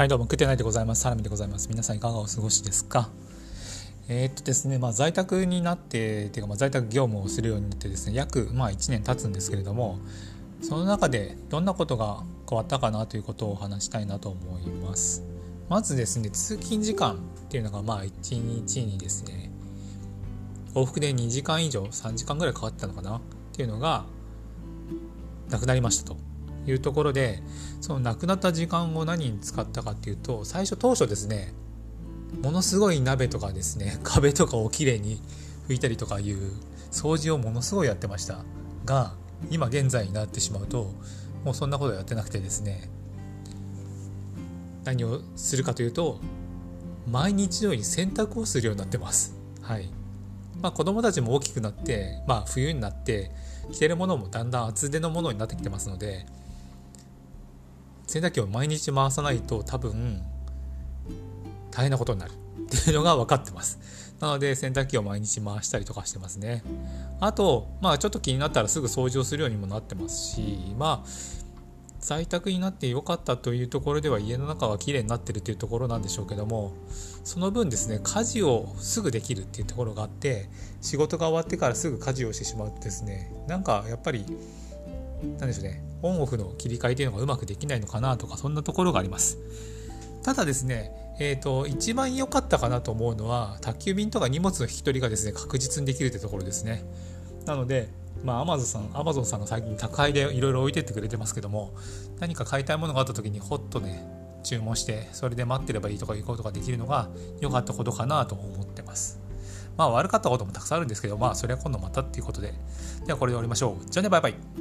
はい、どうも、食ってないでございます。サラミでございます。皆さんいかがお過ごしですか？えー、っとですね、まあ、在宅になって、っていうか、まあ、在宅業務をするようになってですね、約、まあ、1年経つんですけれども、その中でどんなことが変わったかなということを話したいなと思います。まずですね、通勤時間っていうのが、まあ、1日にですね、往復で2時間以上、3時間ぐらいかかってたのかな？っていうのが、なくなりましたと。いうところでその亡くなった時間を何に使ったかっていうと最初当初ですねものすごい鍋とかですね 壁とかをきれいに拭いたりとかいう掃除をものすごいやってました。が今現在になってしまうともうそんなことやってなくてですね何をするかというと毎日のように洗濯をするようになってます。はい。まあ子供たちも大きくなってまあ冬になって着てるものもだんだん厚手のものになってきてますので洗濯機を毎日回さないと多分大変なことになるっていうのが分かってます。なので洗濯機を毎日回したりとかしてますね。あと、まあちょっと気になったらすぐ掃除をするようにもなってますし、まあ在宅になってよかったというところでは家の中は綺麗になってるというところなんでしょうけどもその分ですね家事をすぐできるっていうところがあって仕事が終わってからすぐ家事をしてしまうとですねなんかやっぱりなんでしょうねオンオフの切り替えというのがうまくできないのかなとかそんなところがありますただですねえーと、一番良かったかなと思うのは宅急便とか荷物の引き取りがですね確実にできるってところですねなのでまあ、アマゾンさん、アマゾンさんが最近宅配でいろいろ置いてってくれてますけども、何か買いたいものがあった時にほっとね、注文して、それで待ってればいいとかいうことができるのが良かったことかなと思ってます。まあ悪かったこともたくさんあるんですけど、まあそれは今度またっていうことで。ではこれで終わりましょう。じゃあね、バイバイ。